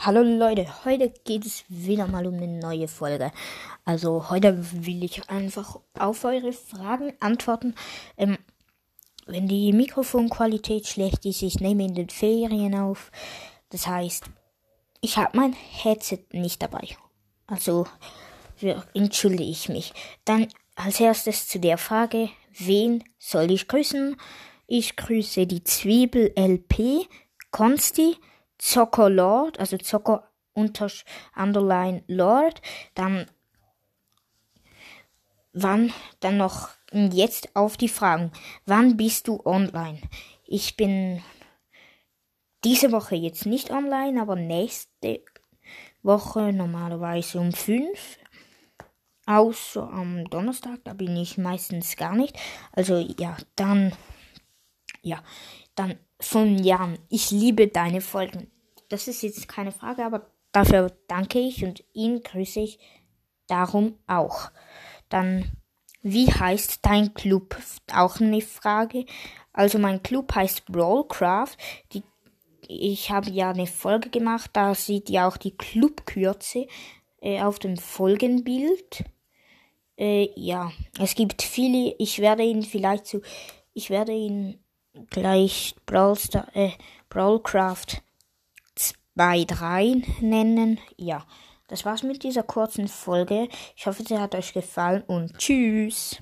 Hallo Leute, heute geht es wieder mal um eine neue Folge. Also heute will ich einfach auf eure Fragen antworten. Ähm, wenn die Mikrofonqualität schlecht ist, ich nehme in den Ferien auf. Das heißt, ich habe mein Headset nicht dabei. Also entschuldige ich mich. Dann als erstes zu der Frage, wen soll ich grüßen? Ich grüße die Zwiebel LP, Konsti, Zocker Lord, also Zocker unter Underline Lord, dann wann dann noch jetzt auf die Fragen. Wann bist du online? Ich bin diese Woche jetzt nicht online, aber nächste Woche normalerweise um fünf. Außer am Donnerstag, da bin ich meistens gar nicht. Also ja, dann ja, dann von Jan. Ich liebe deine Folgen. Das ist jetzt keine Frage, aber dafür danke ich und ihn grüße ich darum auch. Dann, wie heißt dein Club? Auch eine Frage. Also mein Club heißt Brawlcraft. Die, ich habe ja eine Folge gemacht, da sieht ihr auch die Clubkürze äh, auf dem Folgenbild. Äh, ja, es gibt viele. Ich werde ihn vielleicht zu, ich werde ihn gleich Brawlstar, äh, Brawlcraft 2, 3 nennen. Ja, das war's mit dieser kurzen Folge. Ich hoffe, sie hat euch gefallen und tschüss.